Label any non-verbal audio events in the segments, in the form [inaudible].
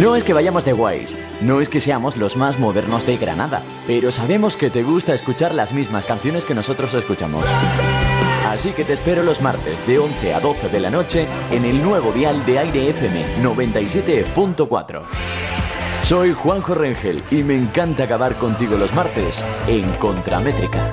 No es que vayamos de guays, no es que seamos los más modernos de Granada, pero sabemos que te gusta escuchar las mismas canciones que nosotros escuchamos. Así que te espero los martes de 11 a 12 de la noche en el nuevo dial de Aire FM 97.4. Soy Juanjo Rengel y me encanta acabar contigo los martes en Contramétrica.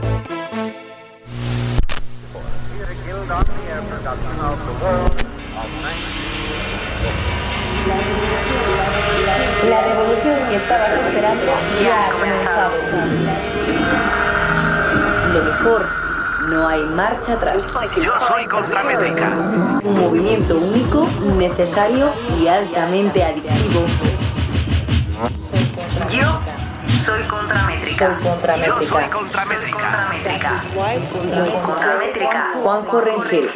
La revolución que estabas esperando ya ha comenzado. Lo mejor, no hay marcha atrás. Yo soy Contramétrica. Un movimiento único, necesario y altamente adictivo. Yo soy Contramétrica. Soy Contramétrica. Yo soy Contramétrica. Contramétrica. Juanjo Rengel.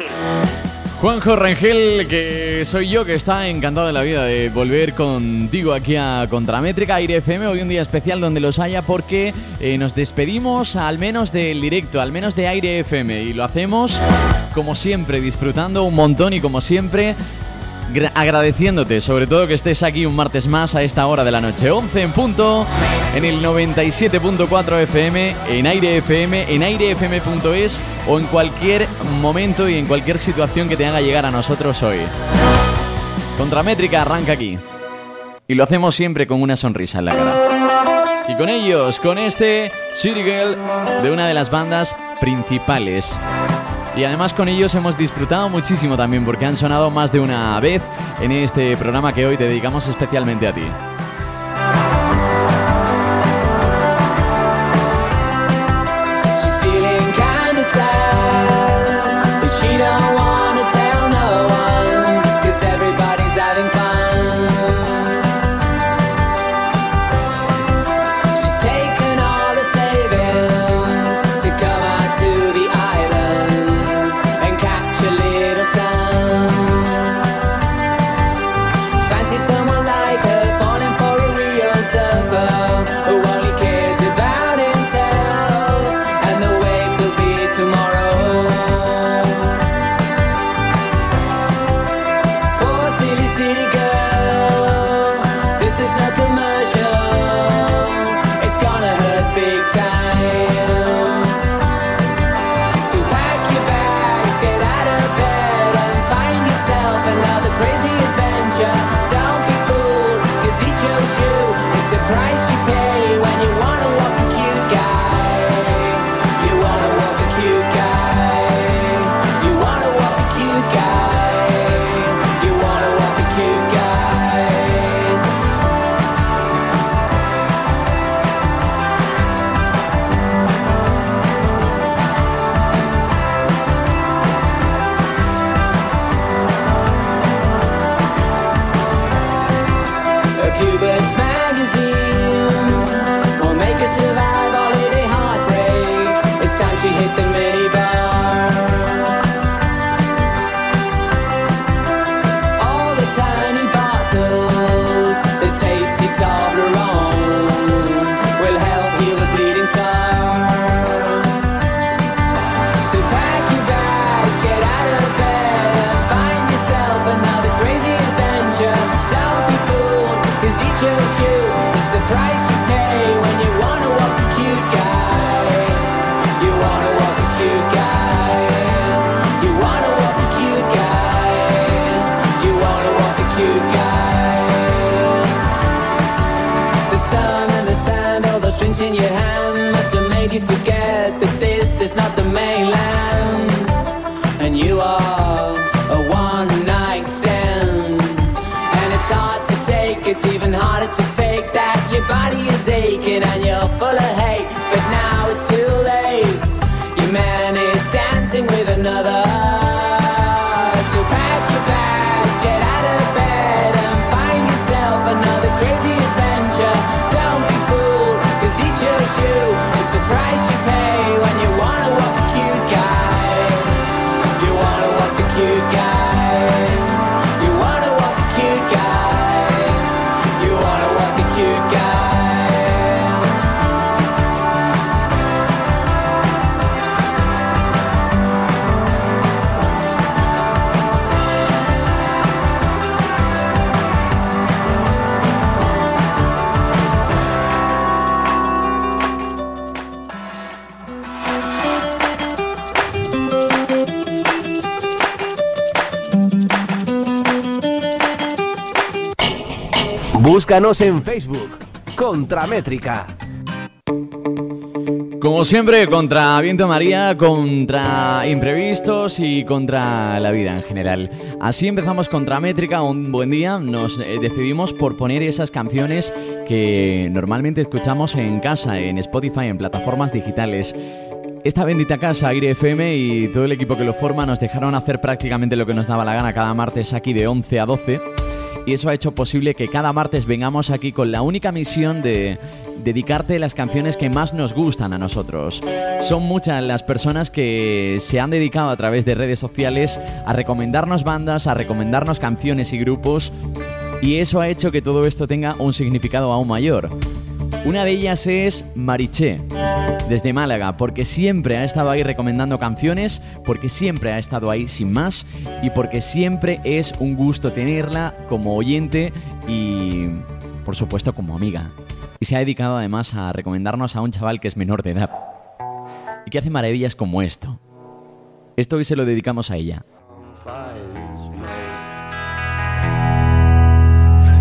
Juanjo Rengel, que soy yo, que está encantado de la vida de volver contigo aquí a Contramétrica Aire FM. Hoy un día especial donde los haya porque eh, nos despedimos al menos del directo, al menos de Aire FM. Y lo hacemos como siempre, disfrutando un montón y como siempre agradeciéndote, sobre todo que estés aquí un martes más a esta hora de la noche, 11 en punto, en el 97.4 FM, en Aire FM, en airefm.es o en cualquier momento y en cualquier situación que te haga llegar a nosotros hoy. Contramétrica arranca aquí. Y lo hacemos siempre con una sonrisa en la cara. Y con ellos, con este City Girl de una de las bandas principales. Y además con ellos hemos disfrutado muchísimo también porque han sonado más de una vez en este programa que hoy te dedicamos especialmente a ti. Búscanos en Facebook, Contramétrica. Como siempre, contra Viento María, contra imprevistos y contra la vida en general. Así empezamos contra Métrica, un buen día. Nos eh, decidimos por poner esas canciones que normalmente escuchamos en casa, en Spotify, en plataformas digitales. Esta bendita casa, Aire FM y todo el equipo que lo forma nos dejaron hacer prácticamente lo que nos daba la gana cada martes aquí de 11 a 12 y eso ha hecho posible que cada martes vengamos aquí con la única misión de dedicarte las canciones que más nos gustan a nosotros. Son muchas las personas que se han dedicado a través de redes sociales a recomendarnos bandas, a recomendarnos canciones y grupos y eso ha hecho que todo esto tenga un significado aún mayor. Una de ellas es Mariché, desde Málaga, porque siempre ha estado ahí recomendando canciones, porque siempre ha estado ahí sin más y porque siempre es un gusto tenerla como oyente y, por supuesto, como amiga. Y se ha dedicado además a recomendarnos a un chaval que es menor de edad y que hace maravillas como esto. Esto hoy se lo dedicamos a ella.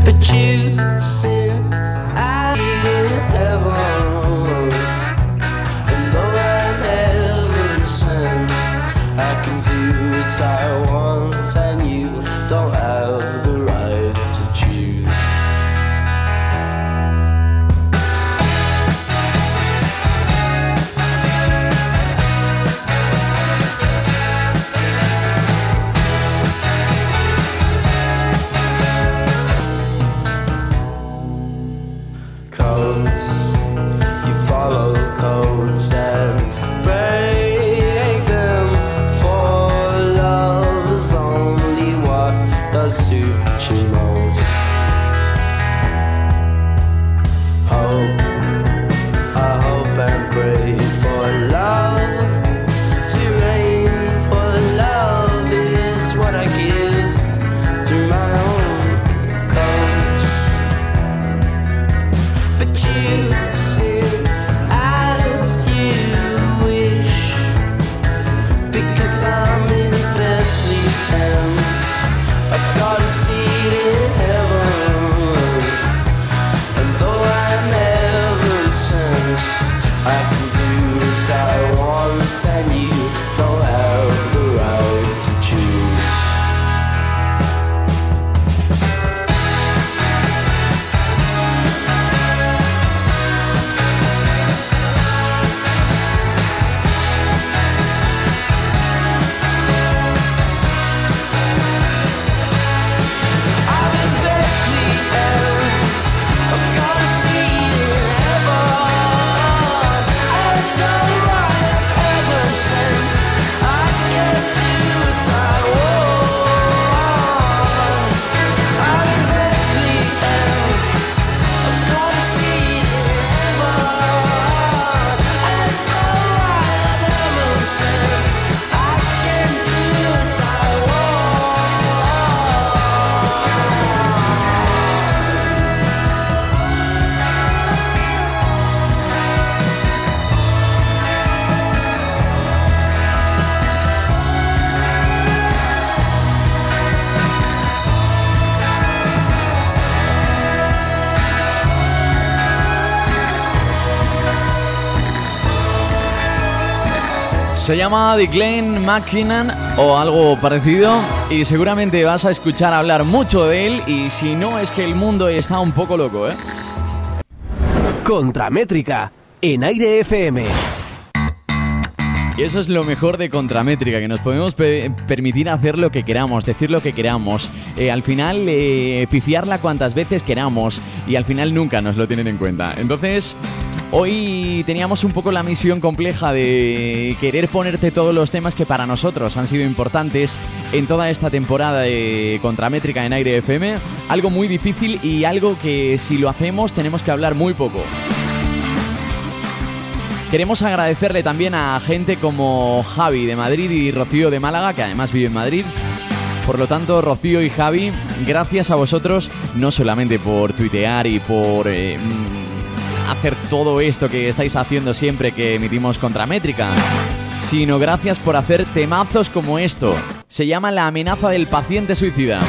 But Se llama The Glenn McKinnon o algo parecido y seguramente vas a escuchar hablar mucho de él y si no es que el mundo está un poco loco, ¿eh? Contramétrica en Aire FM. Y eso es lo mejor de Contramétrica, que nos podemos pe- permitir hacer lo que queramos, decir lo que queramos, eh, al final eh, pifiarla cuantas veces queramos y al final nunca nos lo tienen en cuenta. Entonces, hoy teníamos un poco la misión compleja de querer ponerte todos los temas que para nosotros han sido importantes en toda esta temporada de Contramétrica en Aire FM. Algo muy difícil y algo que si lo hacemos tenemos que hablar muy poco. Queremos agradecerle también a gente como Javi de Madrid y Rocío de Málaga, que además vive en Madrid. Por lo tanto, Rocío y Javi, gracias a vosotros, no solamente por tuitear y por eh, mm, hacer todo esto que estáis haciendo siempre que emitimos Contramétrica, sino gracias por hacer temazos como esto. Se llama La amenaza del paciente suicida.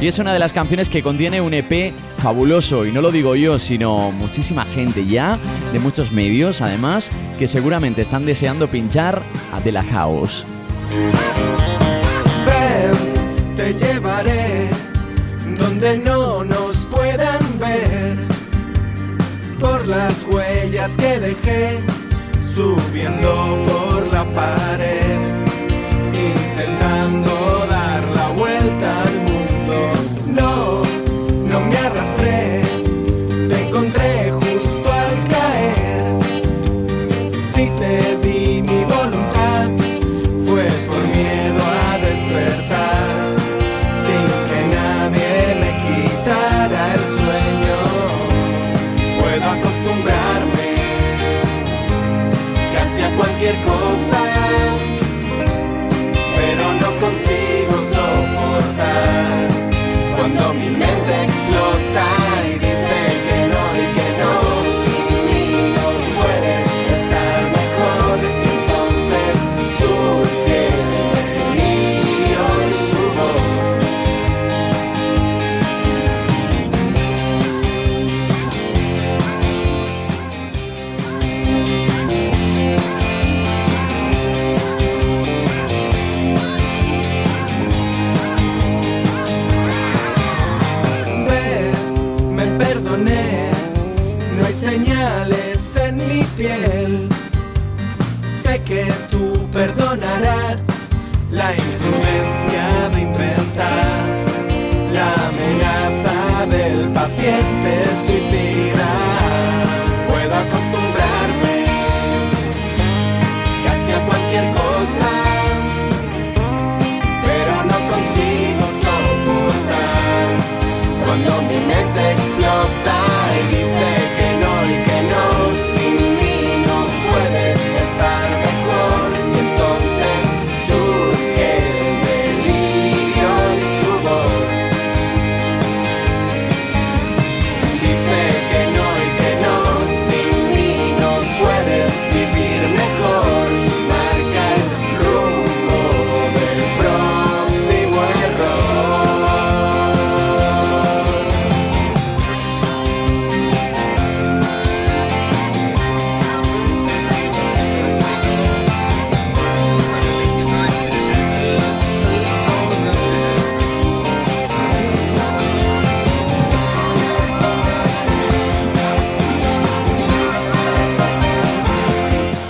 Y es una de las canciones que contiene un EP fabuloso, y no lo digo yo, sino muchísima gente ya, de muchos medios además, que seguramente están deseando pinchar a De La House. Ven, te llevaré donde no nos puedan ver. Por las huellas que dejé subiendo por la pared,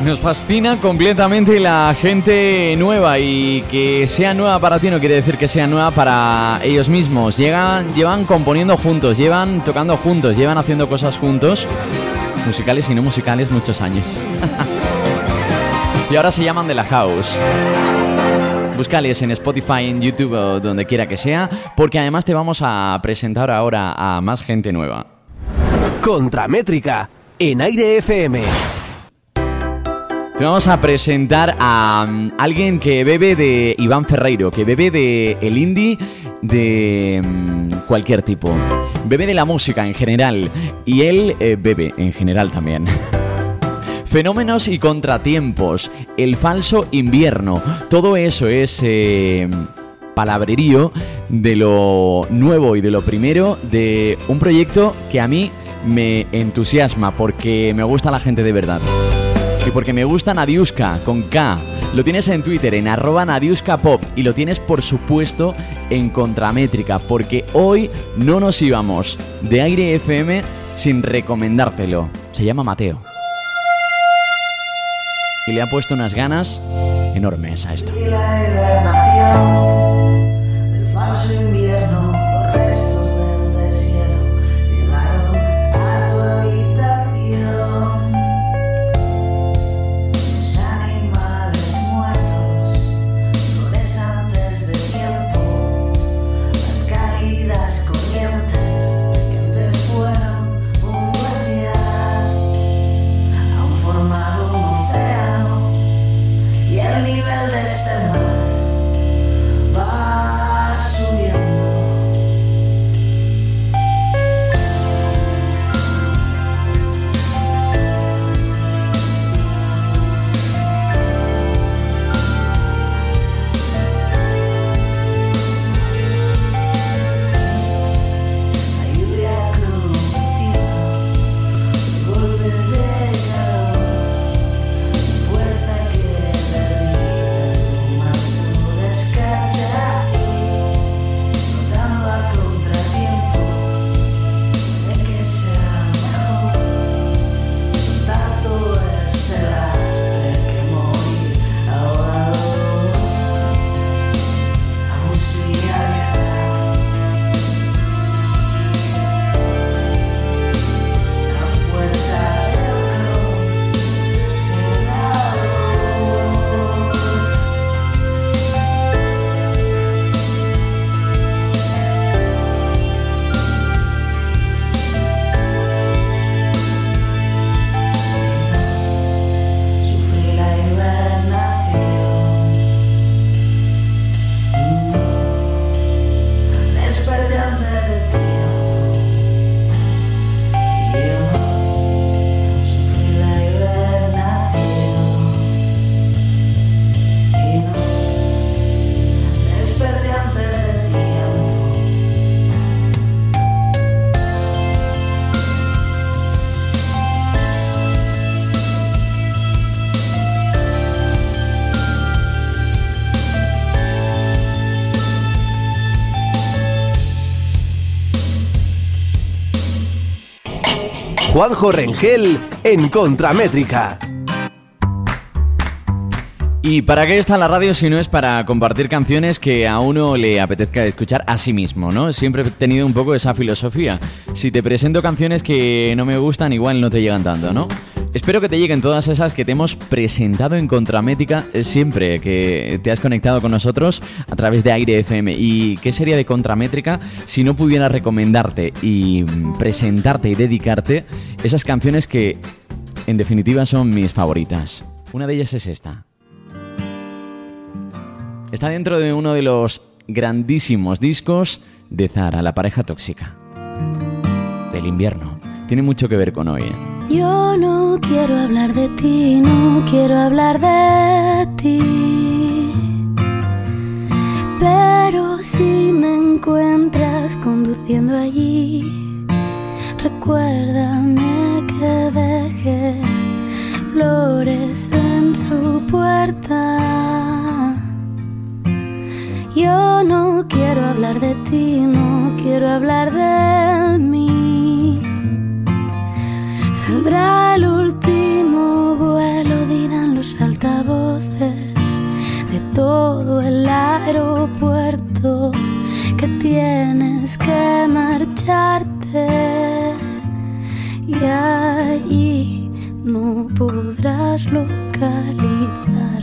Nos fascina completamente la gente nueva y que sea nueva para ti no quiere decir que sea nueva para ellos mismos. Llegan, llevan componiendo juntos, llevan tocando juntos, llevan haciendo cosas juntos, musicales y no musicales, muchos años. [laughs] y ahora se llaman The La House. Búscales en Spotify, en YouTube o donde quiera que sea, porque además te vamos a presentar ahora a más gente nueva. Contramétrica en Aire FM. Te vamos a presentar a mm, alguien que bebe de Iván Ferreiro, que bebe de el indie de mm, cualquier tipo. Bebe de la música en general y él eh, bebe en general también. [laughs] Fenómenos y contratiempos, el falso invierno, todo eso es eh, palabrerío de lo nuevo y de lo primero de un proyecto que a mí me entusiasma porque me gusta la gente de verdad. Y porque me gusta Nadiuska con K. Lo tienes en Twitter en arroba Nadiuska Pop y lo tienes por supuesto en Contramétrica porque hoy no nos íbamos de Aire FM sin recomendártelo. Se llama Mateo. Y le ha puesto unas ganas enormes a esto. Juanjo Rengel en Contramétrica. ¿Y para qué está la radio si no es para compartir canciones que a uno le apetezca escuchar a sí mismo, ¿no? Siempre he tenido un poco esa filosofía. Si te presento canciones que no me gustan, igual no te llegan tanto, ¿no? Espero que te lleguen todas esas que te hemos presentado en Contramética eh, siempre que te has conectado con nosotros a través de Aire FM. ¿Y qué sería de Contramétrica si no pudiera recomendarte y presentarte y dedicarte esas canciones que en definitiva son mis favoritas? Una de ellas es esta. Está dentro de uno de los grandísimos discos de Zara, la pareja tóxica. Del invierno. Tiene mucho que ver con hoy. ¿eh? Yo no quiero hablar de ti, no quiero hablar de ti. Pero si me encuentras conduciendo allí, recuérdame que dejé flores en su puerta. Yo no quiero hablar de ti, no quiero hablar de mí. Saldrá el último vuelo, dirán los altavoces de todo el aeropuerto que tienes que marcharte y allí no podrás localizarme.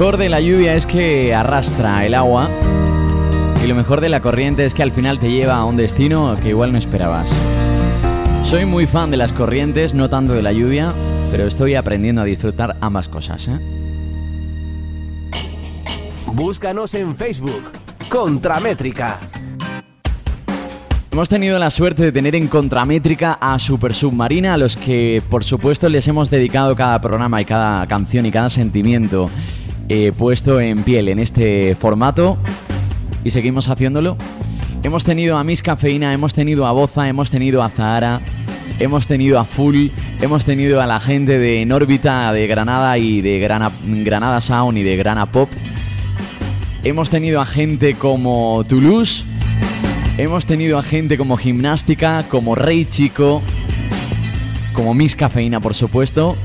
Mejor de la lluvia es que arrastra el agua y lo mejor de la corriente es que al final te lleva a un destino que igual no esperabas. Soy muy fan de las corrientes, no tanto de la lluvia, pero estoy aprendiendo a disfrutar ambas cosas. ¿eh? Búscanos en Facebook. Contramétrica. Hemos tenido la suerte de tener en Contramétrica a Super Submarina, a los que por supuesto les hemos dedicado cada programa y cada canción y cada sentimiento eh, puesto en piel en este formato y seguimos haciéndolo. Hemos tenido a Miss Cafeína, hemos tenido a Boza, hemos tenido a Zahara, hemos tenido a Full, hemos tenido a la gente de En órbita de Granada y de Grana- Granada Sound y de Grana Pop. Hemos tenido a gente como Toulouse, hemos tenido a gente como Gimnástica, como Rey Chico, como Miss Cafeína, por supuesto.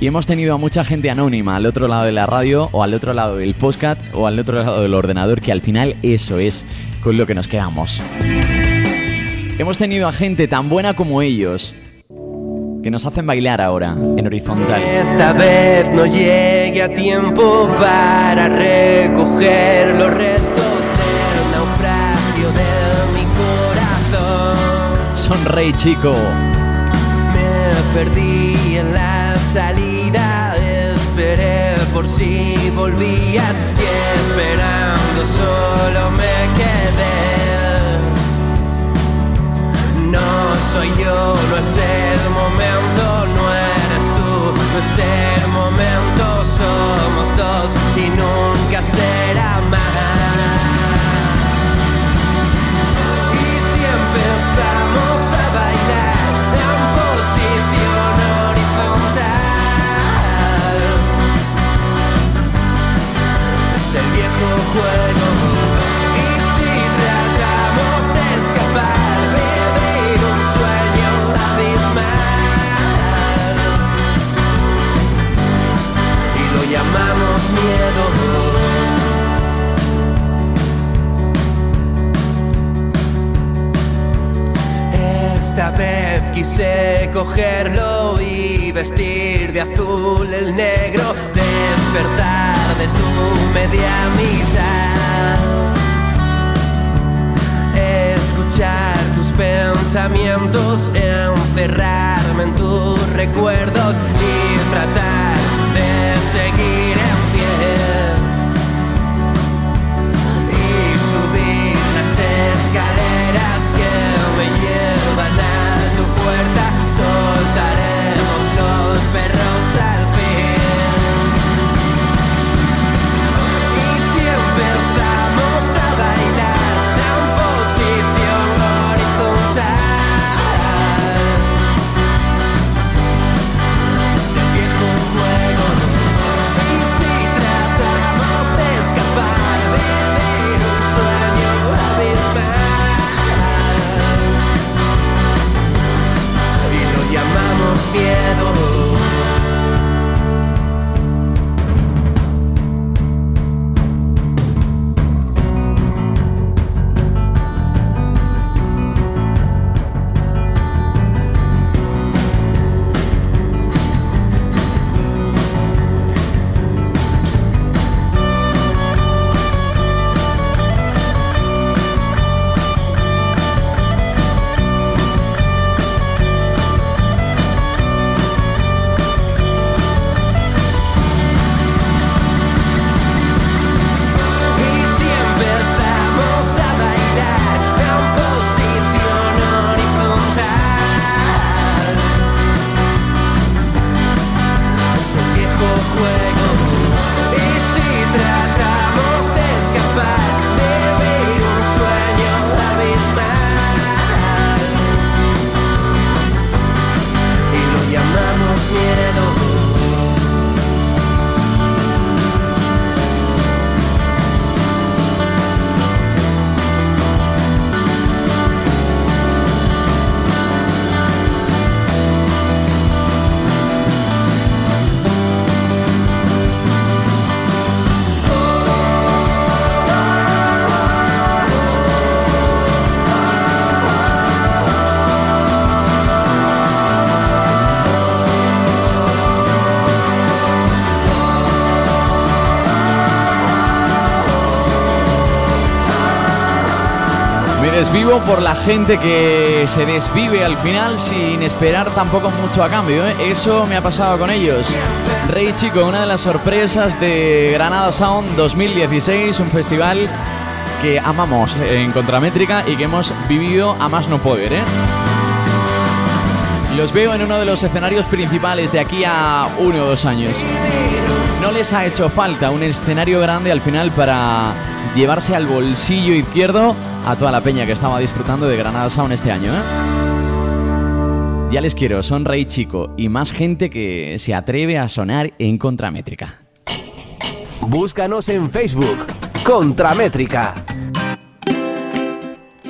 Y hemos tenido a mucha gente anónima al otro lado de la radio, o al otro lado del podcast, o al otro lado del ordenador, que al final eso es con lo que nos quedamos. Hemos tenido a gente tan buena como ellos, que nos hacen bailar ahora en horizontal. Esta vez no llegue a tiempo para recoger los restos del naufragio de mi corazón. Sonrey, chico. Me perdí salida, esperé por si volvías y esperando solo me quedé. No soy yo, no es el momento, no eres tú, no es el momento, somos dos y nunca será. Quise cogerlo y vestir de azul el negro, despertar de tu media mitad, escuchar tus pensamientos, encerrarme en tus recuerdos y tratar miedo. Por la gente que se desvive al final sin esperar tampoco mucho a cambio. ¿eh? Eso me ha pasado con ellos. Rey Chico, una de las sorpresas de Granada Sound 2016, un festival que amamos en Contramétrica y que hemos vivido a más no poder. ¿eh? Los veo en uno de los escenarios principales de aquí a uno o dos años. No les ha hecho falta un escenario grande al final para llevarse al bolsillo izquierdo a toda la peña que estaba disfrutando de Granada Sound este año. ¿eh? Ya les quiero, son Rey Chico y más gente que se atreve a sonar en Contramétrica. Búscanos en Facebook, Contramétrica.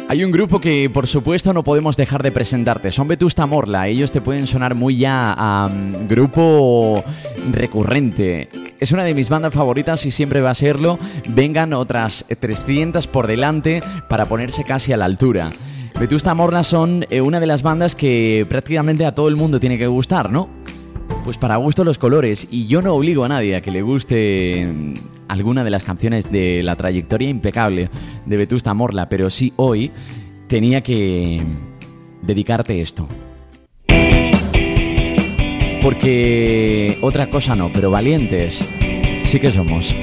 Hay un grupo que por supuesto no podemos dejar de presentarte, son Vetusta Morla, ellos te pueden sonar muy ya a mm, grupo recurrente. Es una de mis bandas favoritas y siempre va a serlo. Vengan otras 300 por delante para ponerse casi a la altura. Vetusta Morla son eh, una de las bandas que prácticamente a todo el mundo tiene que gustar, ¿no? Pues para gusto los colores, y yo no obligo a nadie a que le guste mm, alguna de las canciones de la trayectoria impecable de Vetusta Morla, pero sí hoy tenía que dedicarte esto. Porque otra cosa no, pero valientes sí que somos.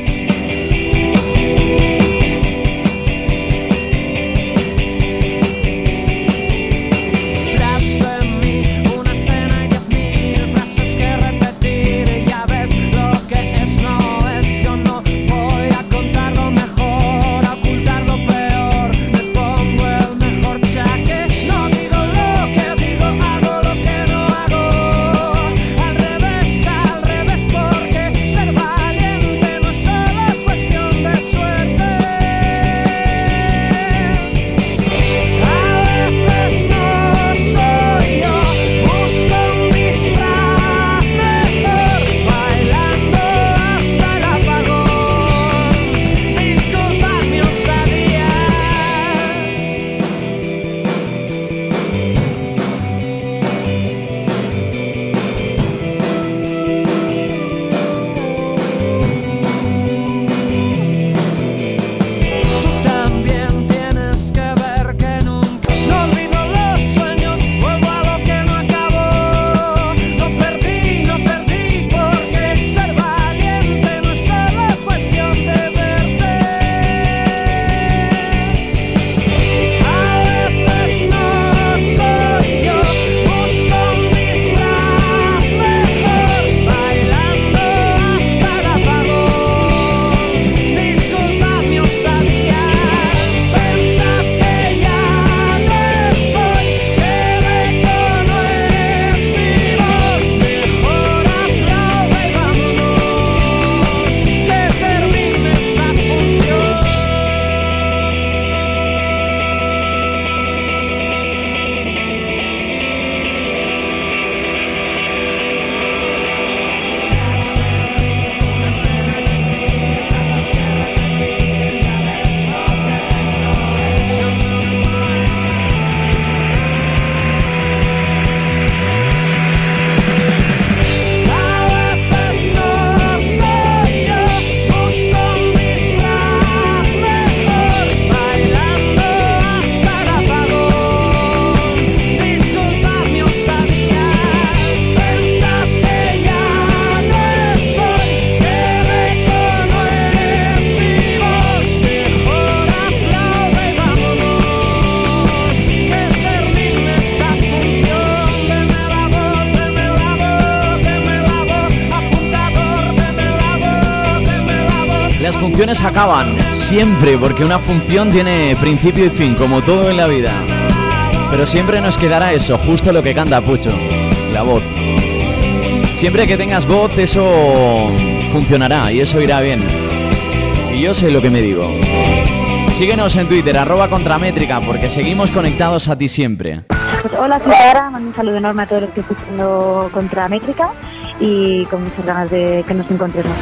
Funciones acaban, siempre, porque una función tiene principio y fin, como todo en la vida. Pero siempre nos quedará eso, justo lo que canta Pucho, la voz. Siempre que tengas voz, eso funcionará y eso irá bien. Y yo sé lo que me digo. Síguenos en Twitter, arroba contramétrica, porque seguimos conectados a ti siempre. Pues hola, soy Sara, mando un saludo enorme a todos los que están escuchando contra Métrica y con muchas ganas de que nos encontremos.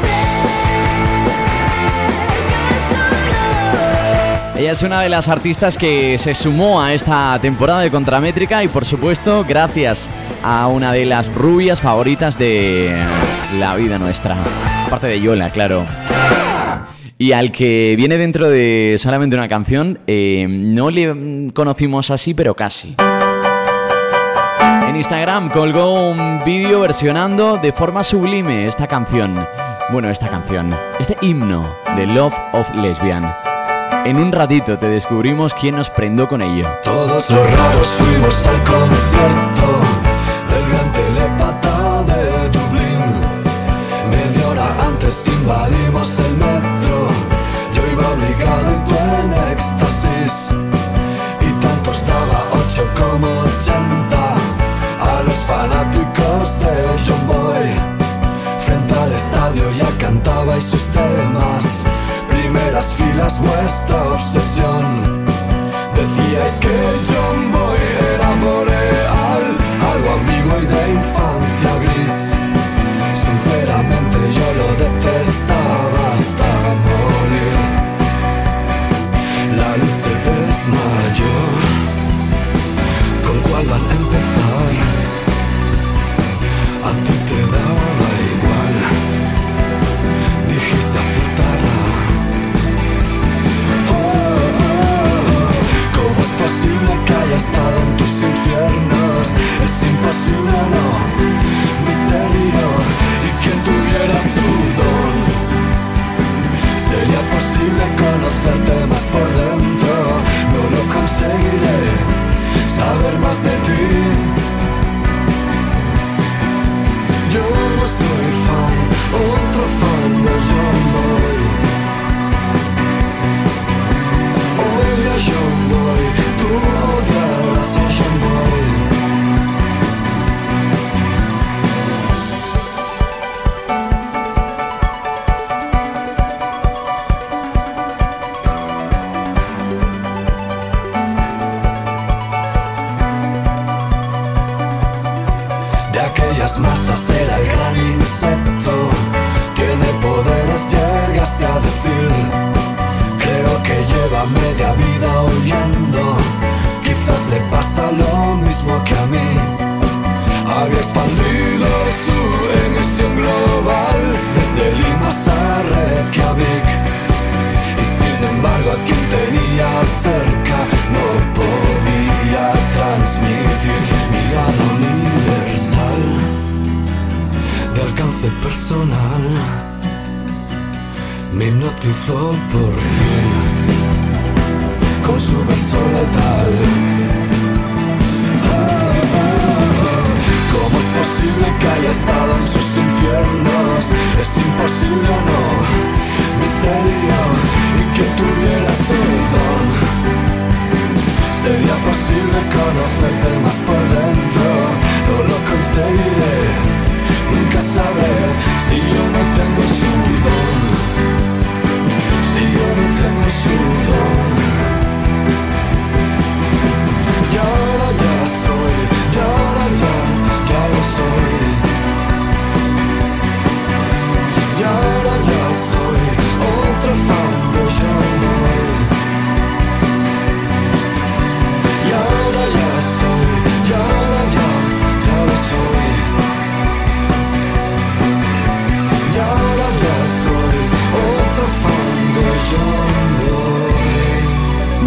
Ella es una de las artistas que se sumó a esta temporada de Contramétrica y por supuesto gracias a una de las rubias favoritas de la vida nuestra. Aparte de Yola, claro. Y al que viene dentro de solamente una canción, eh, no le conocimos así, pero casi. En Instagram colgó un vídeo versionando de forma sublime esta canción. Bueno, esta canción, este himno de Love of Lesbian. En un ratito te descubrimos quién nos prendó con ello. Todos los raros fuimos al concierto del gran telepata de Dublín. Media hora antes invadimos el metro. Yo iba obligado Filas, vuestra obsesión. Decíais que Sería posible conocerte más por dentro, no lo conseguiré, saber más de ti. Alcance personal. Me hipnotizó por fin Con su verso letal. ¿Cómo es posible que haya estado en sus infiernos? Es imposible o no, misterio, y que tuviera su don. Sería posible conocerte más por dentro, no lo conseguiré, sabré si yo no tengo su don. Si yo no tengo su don. Y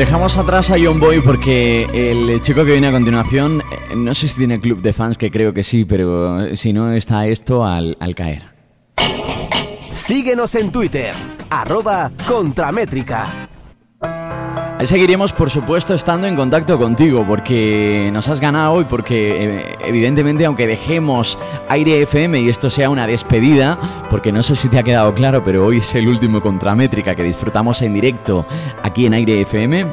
Dejamos atrás a John Boy porque el chico que viene a continuación, eh, no sé si tiene club de fans, que creo que sí, pero eh, si no está esto al, al caer. Síguenos en Twitter, arroba Contramétrica. Seguiremos, por supuesto, estando en contacto contigo, porque nos has ganado y porque, eh, evidentemente, aunque dejemos Aire FM y esto sea una despedida, porque no sé si te ha quedado claro, pero hoy es el último Contramétrica que disfrutamos en directo aquí en Aire FM.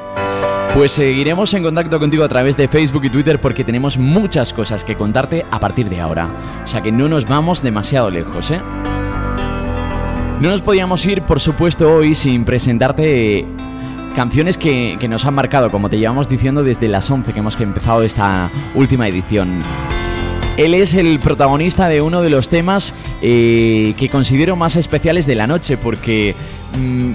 Pues seguiremos en contacto contigo a través de Facebook y Twitter porque tenemos muchas cosas que contarte a partir de ahora. O sea que no nos vamos demasiado lejos, ¿eh? No nos podíamos ir, por supuesto, hoy sin presentarte canciones que, que nos han marcado, como te llevamos diciendo desde las 11 que hemos empezado esta última edición. Él es el protagonista de uno de los temas eh, que considero más especiales de la noche, porque mm,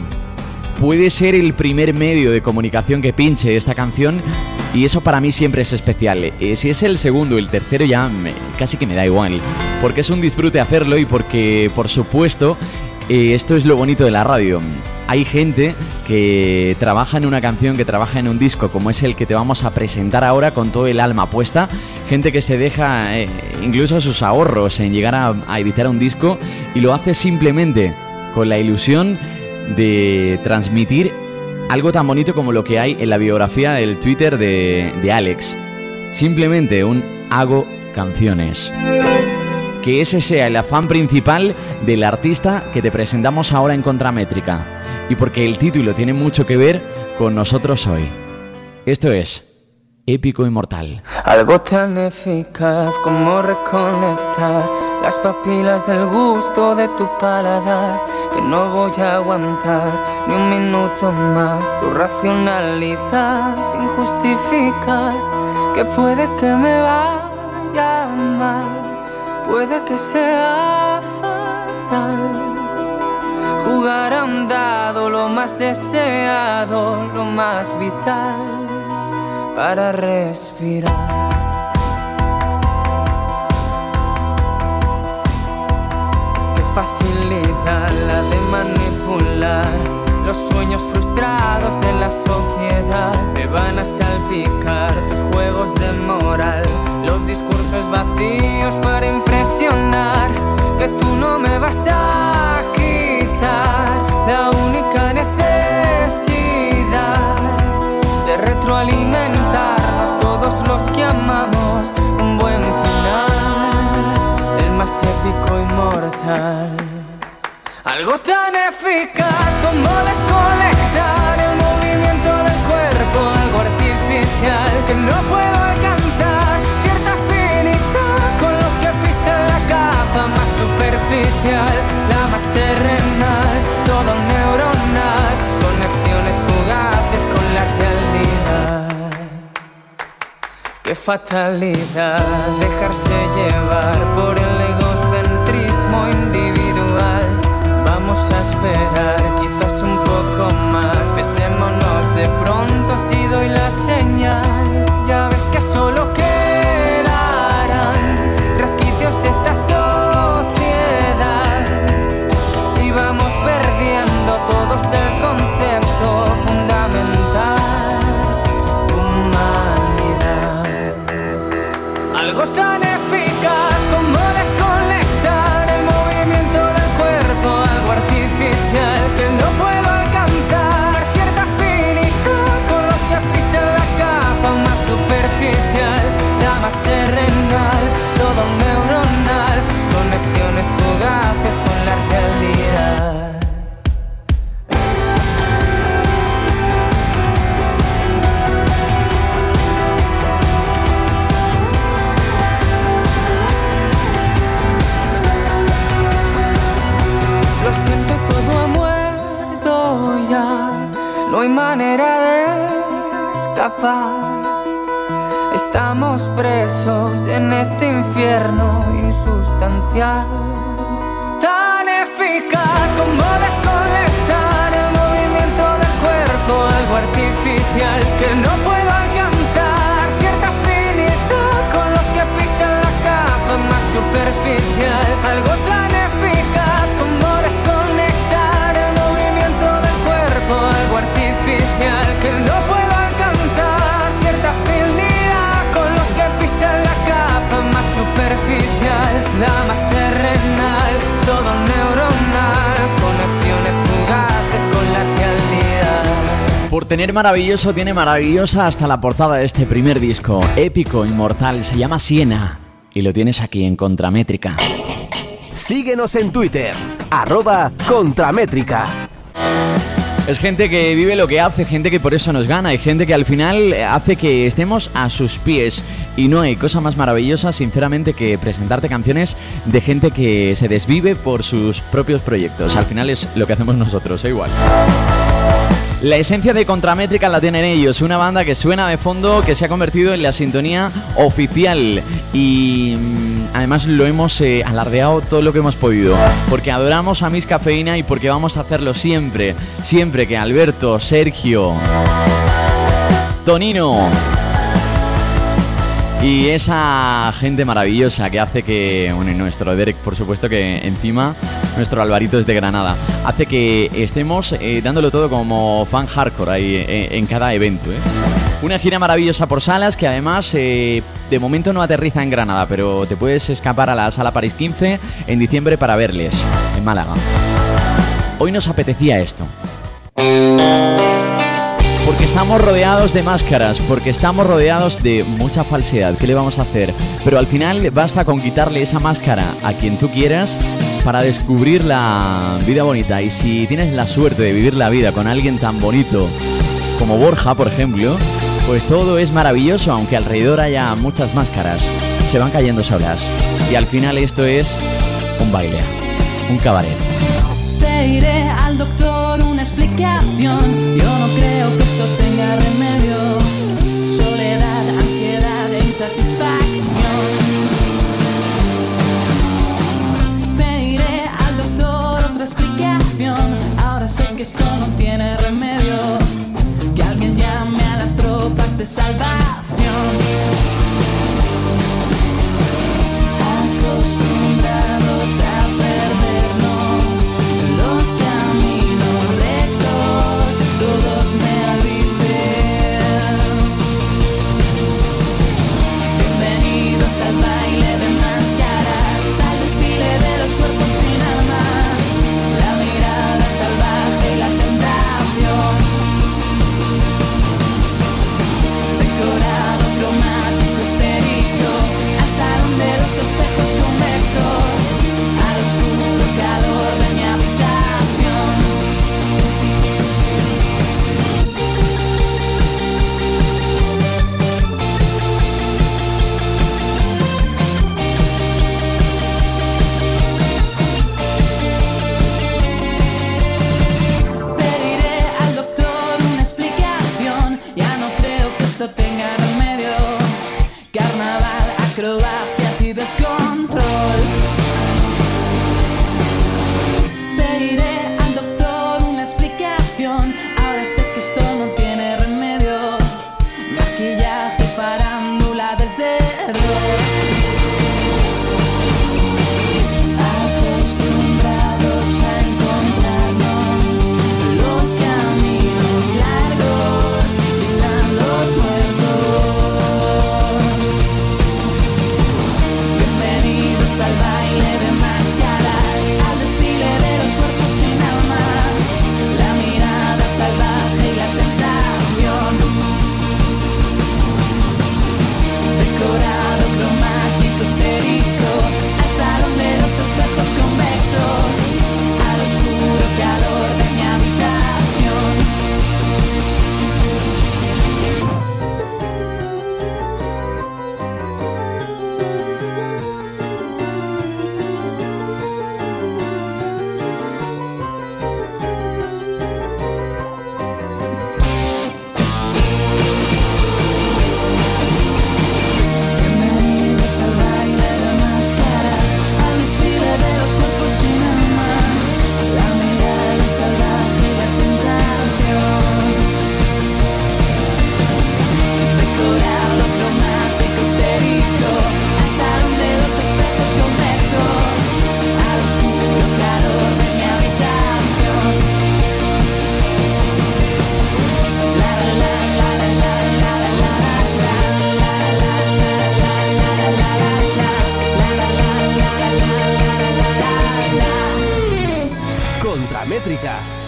puede ser el primer medio de comunicación que pinche esta canción y eso para mí siempre es especial. Eh, si es el segundo, el tercero ya casi que me da igual, porque es un disfrute hacerlo y porque, por supuesto, eh, esto es lo bonito de la radio. Hay gente que trabaja en una canción, que trabaja en un disco, como es el que te vamos a presentar ahora con todo el alma puesta. Gente que se deja eh, incluso sus ahorros en llegar a, a editar un disco y lo hace simplemente con la ilusión de transmitir algo tan bonito como lo que hay en la biografía del Twitter de, de Alex. Simplemente un hago canciones que ese sea el afán principal del artista que te presentamos ahora en Contramétrica. Y porque el título tiene mucho que ver con nosotros hoy. Esto es Épico Inmortal. Algo tan eficaz como reconectar las papilas del gusto de tu paladar que no voy a aguantar ni un minuto más tu racionalidad sin justificar que puede que me mal, puede que sea fatal. Jugar a un dado lo más deseado, lo más vital para respirar. Qué facilidad la de manipular los sueños frustrados de la sociedad. Me van a salpicar como desconectar el movimiento del cuerpo, algo artificial que no puedo alcanzar. Cierta afinidad con los que pisan la capa más superficial, la más terrenal, todo neuronal, conexiones fugaces con la realidad. Qué fatalidad dejarse llevar por Vamos hay manera de escapar. Estamos presos en este infierno insustancial. Tan eficaz como desconectar el movimiento del cuerpo, algo artificial que no puedo Por tener maravilloso, tiene maravillosa hasta la portada de este primer disco. Épico, inmortal, se llama Siena. Y lo tienes aquí en Contramétrica. Síguenos en Twitter, arroba Contramétrica. Es gente que vive lo que hace, gente que por eso nos gana y gente que al final hace que estemos a sus pies. Y no hay cosa más maravillosa, sinceramente, que presentarte canciones de gente que se desvive por sus propios proyectos. Al final es lo que hacemos nosotros, e igual. La esencia de Contramétrica la tienen ellos, una banda que suena de fondo, que se ha convertido en la sintonía oficial. Y mm, además lo hemos eh, alardeado todo lo que hemos podido, porque adoramos a Miss Cafeína y porque vamos a hacerlo siempre, siempre que Alberto, Sergio, Tonino y esa gente maravillosa que hace que, bueno, y nuestro Derek, por supuesto, que encima, nuestro Alvarito es de Granada, hace que estemos eh, dándolo todo como fan hardcore ahí eh, en cada evento. ¿eh? Una gira maravillosa por salas que además de momento no aterriza en Granada, pero te puedes escapar a la sala París 15 en diciembre para verles en Málaga. Hoy nos apetecía esto. Estamos rodeados de máscaras, porque estamos rodeados de mucha falsedad. ¿Qué le vamos a hacer? Pero al final basta con quitarle esa máscara a quien tú quieras para descubrir la vida bonita. Y si tienes la suerte de vivir la vida con alguien tan bonito como Borja, por ejemplo, pues todo es maravilloso, aunque alrededor haya muchas máscaras. Se van cayendo solas. Y al final esto es un baile, un cabaret. Pediré al doctor una explicación.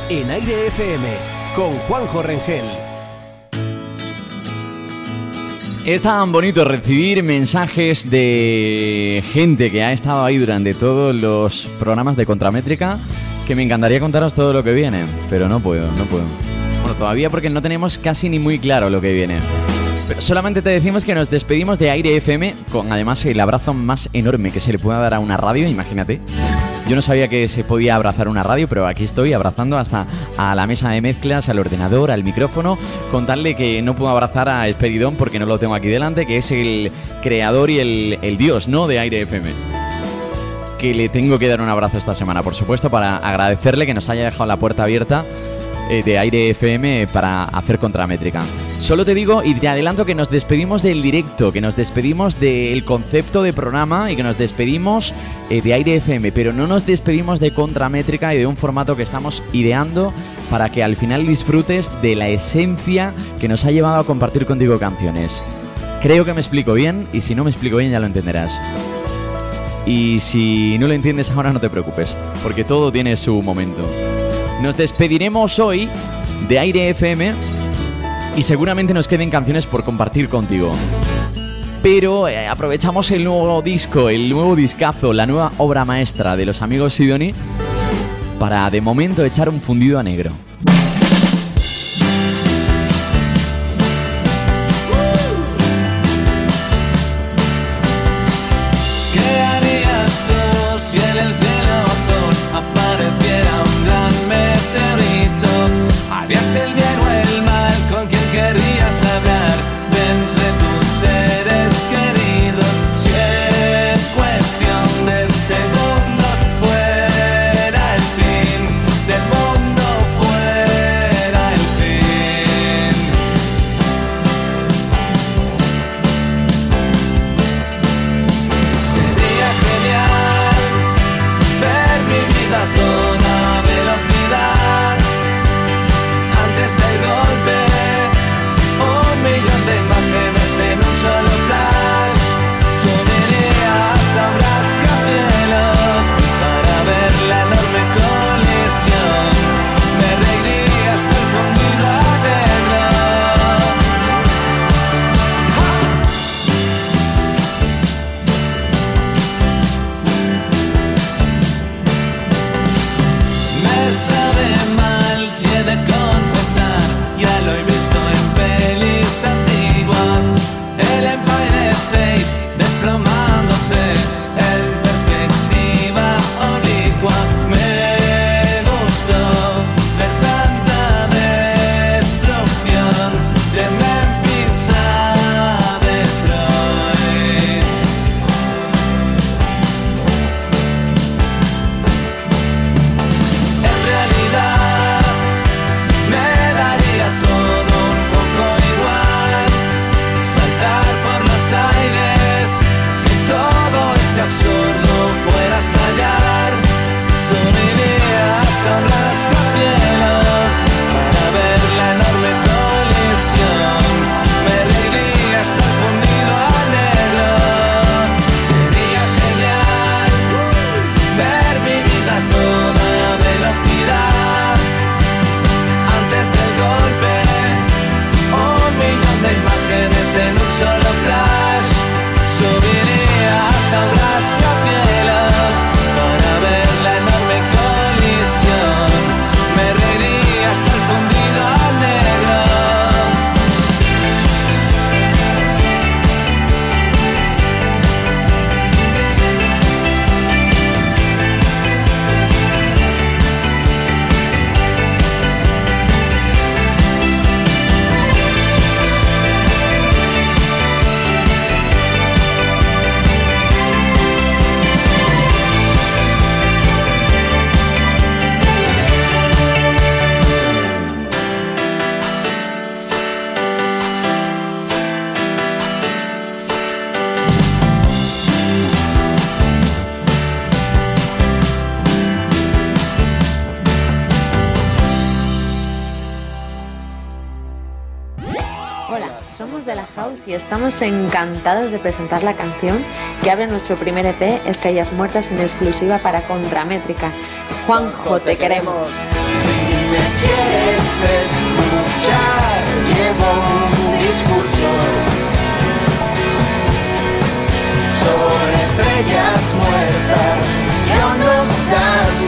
En Aire FM con Juanjo Rengel. Es tan bonito recibir mensajes de gente que ha estado ahí durante todos los programas de Contramétrica que me encantaría contaros todo lo que viene, pero no puedo, no puedo. Bueno, todavía porque no tenemos casi ni muy claro lo que viene. Pero solamente te decimos que nos despedimos de Aire FM con además el abrazo más enorme que se le pueda dar a una radio, imagínate. Yo no sabía que se podía abrazar una radio, pero aquí estoy abrazando hasta a la mesa de mezclas, al ordenador, al micrófono, contarle que no puedo abrazar a Esperidón porque no lo tengo aquí delante, que es el creador y el, el dios, ¿no?, de Aire FM que le tengo que dar un abrazo esta semana, por supuesto, para agradecerle que nos haya dejado la puerta abierta de Aire FM para hacer contramétrica. Solo te digo y te adelanto que nos despedimos del directo, que nos despedimos del concepto de programa y que nos despedimos eh, de Aire FM, pero no nos despedimos de contramétrica y de un formato que estamos ideando para que al final disfrutes de la esencia que nos ha llevado a compartir contigo canciones. Creo que me explico bien y si no me explico bien ya lo entenderás. Y si no lo entiendes ahora no te preocupes, porque todo tiene su momento. Nos despediremos hoy de Aire FM y seguramente nos queden canciones por compartir contigo. Pero eh, aprovechamos el nuevo disco, el nuevo discazo, la nueva obra maestra de los amigos Sidoni para de momento echar un fundido a negro. Estamos encantados de presentar la canción que abre nuestro primer EP Estrellas Muertas en exclusiva para Contramétrica. Juanjo, te queremos. Si me quieres escuchar, llevo un discurso sobre estrellas muertas que aún nos dan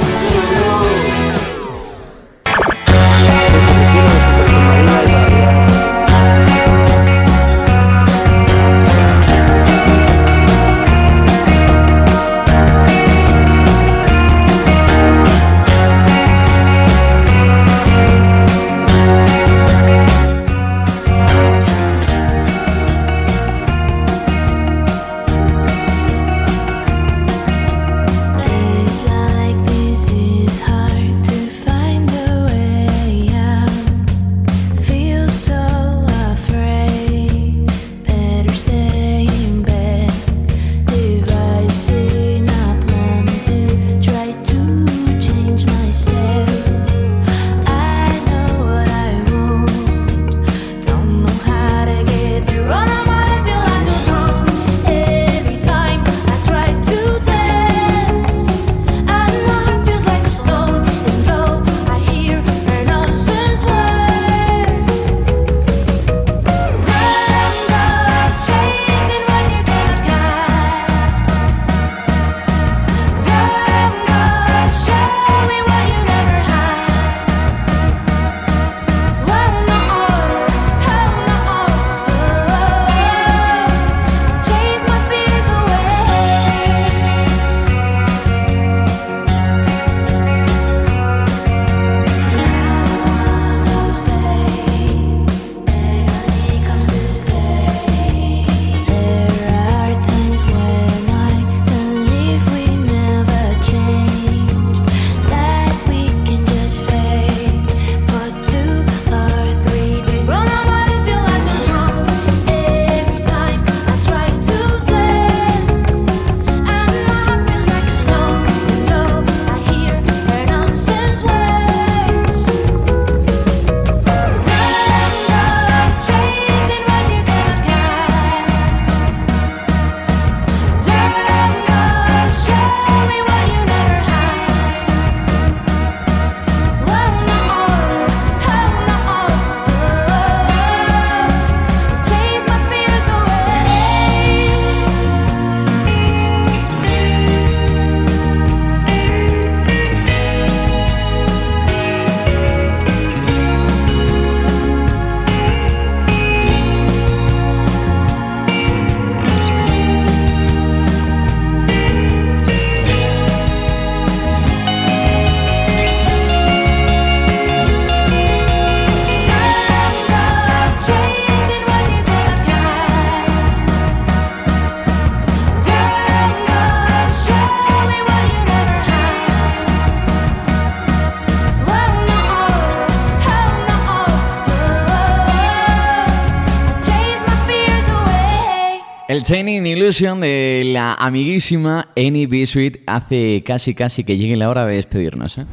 El Chaining Illusion de la amiguísima Annie B. Sweet hace casi casi que llegue la hora de despedirnos. ¿eh?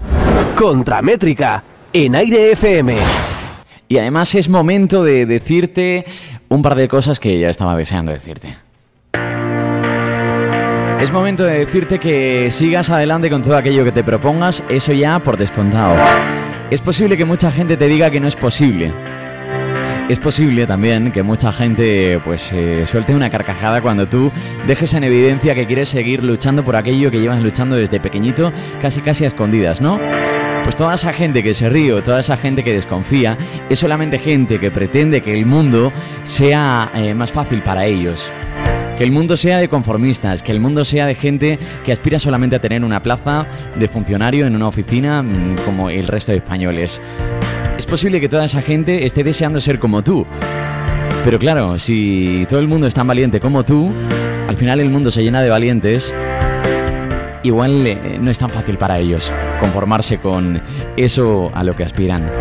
Contramétrica en Aire FM. Y además es momento de decirte un par de cosas que ya estaba deseando decirte. Es momento de decirte que sigas adelante con todo aquello que te propongas, eso ya por descontado. Es posible que mucha gente te diga que no es posible. Es posible también que mucha gente pues eh, suelte una carcajada cuando tú dejes en evidencia que quieres seguir luchando por aquello que llevas luchando desde pequeñito, casi casi a escondidas, ¿no? Pues toda esa gente que se ríe, toda esa gente que desconfía, es solamente gente que pretende que el mundo sea eh, más fácil para ellos. Que el mundo sea de conformistas, que el mundo sea de gente que aspira solamente a tener una plaza de funcionario en una oficina mm, como el resto de españoles. Es posible que toda esa gente esté deseando ser como tú. Pero claro, si todo el mundo es tan valiente como tú, al final el mundo se llena de valientes. Igual eh, no es tan fácil para ellos conformarse con eso a lo que aspiran.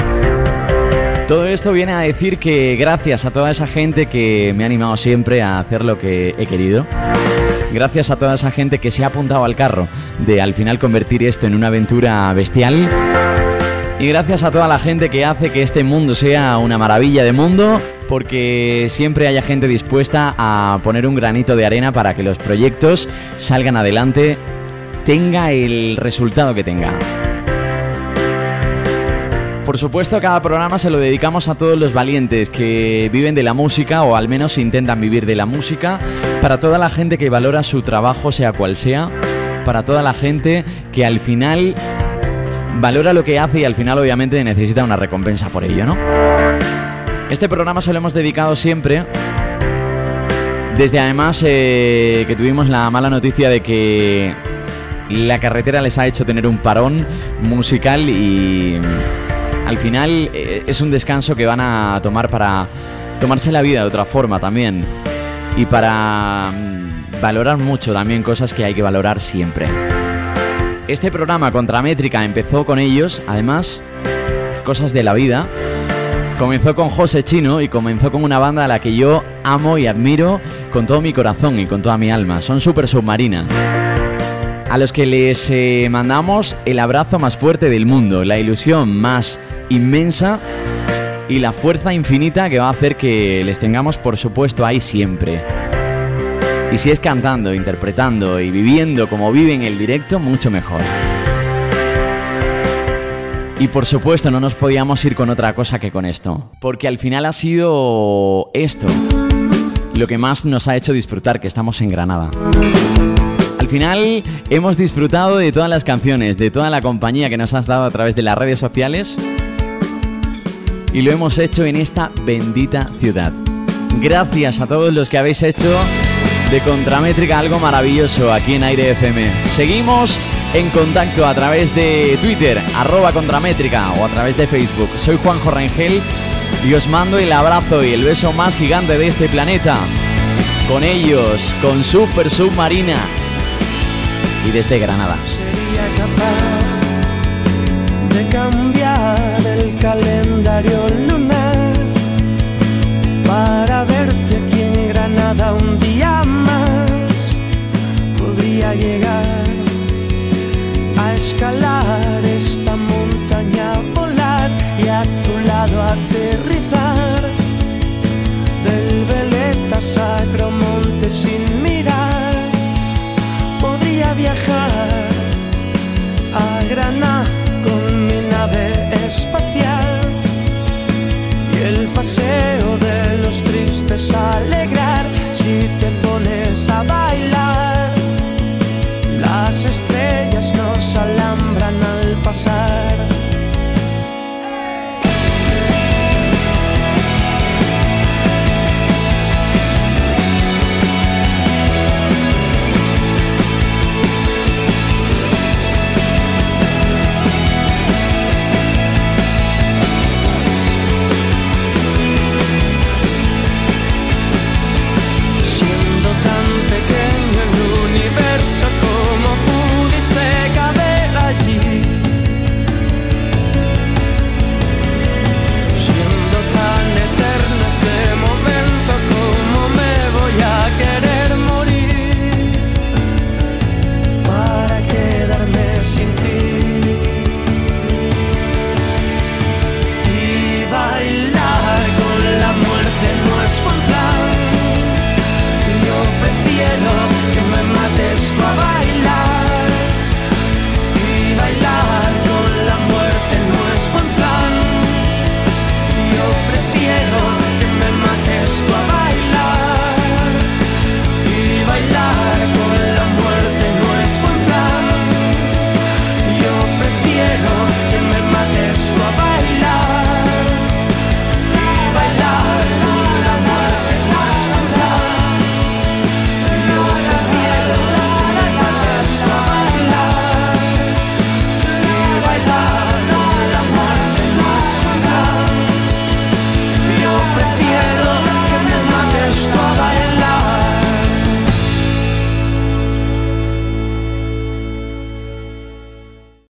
Todo esto viene a decir que gracias a toda esa gente que me ha animado siempre a hacer lo que he querido, gracias a toda esa gente que se ha apuntado al carro de al final convertir esto en una aventura bestial, y gracias a toda la gente que hace que este mundo sea una maravilla de mundo, porque siempre haya gente dispuesta a poner un granito de arena para que los proyectos salgan adelante, tenga el resultado que tenga. Por supuesto, cada programa se lo dedicamos a todos los valientes que viven de la música o al menos intentan vivir de la música, para toda la gente que valora su trabajo, sea cual sea, para toda la gente que al final valora lo que hace y al final obviamente necesita una recompensa por ello, ¿no? Este programa se lo hemos dedicado siempre desde además eh, que tuvimos la mala noticia de que la carretera les ha hecho tener un parón musical y mm, al final eh, es un descanso que van a tomar para tomarse la vida de otra forma también y para mm, valorar mucho también cosas que hay que valorar siempre. Este programa Contramétrica empezó con ellos, además, cosas de la vida. Comenzó con José Chino y comenzó con una banda a la que yo amo y admiro con todo mi corazón y con toda mi alma. Son Super Submarina. A los que les eh, mandamos el abrazo más fuerte del mundo, la ilusión más inmensa y la fuerza infinita que va a hacer que les tengamos, por supuesto, ahí siempre. Y si es cantando, interpretando y viviendo como viven el directo, mucho mejor. Y por supuesto no nos podíamos ir con otra cosa que con esto, porque al final ha sido esto lo que más nos ha hecho disfrutar, que estamos en Granada. Al final hemos disfrutado de todas las canciones, de toda la compañía que nos has dado a través de las redes sociales y lo hemos hecho en esta bendita ciudad. Gracias a todos los que habéis hecho de Contramétrica algo maravilloso aquí en Aire FM. Seguimos en contacto a través de Twitter, arroba Contramétrica o a través de Facebook. Soy Juanjo Rangel y os mando el abrazo y el beso más gigante de este planeta. Con ellos, con Super Submarina y desde Granada. Paseo de los tristes alegrar si te pones a bailar.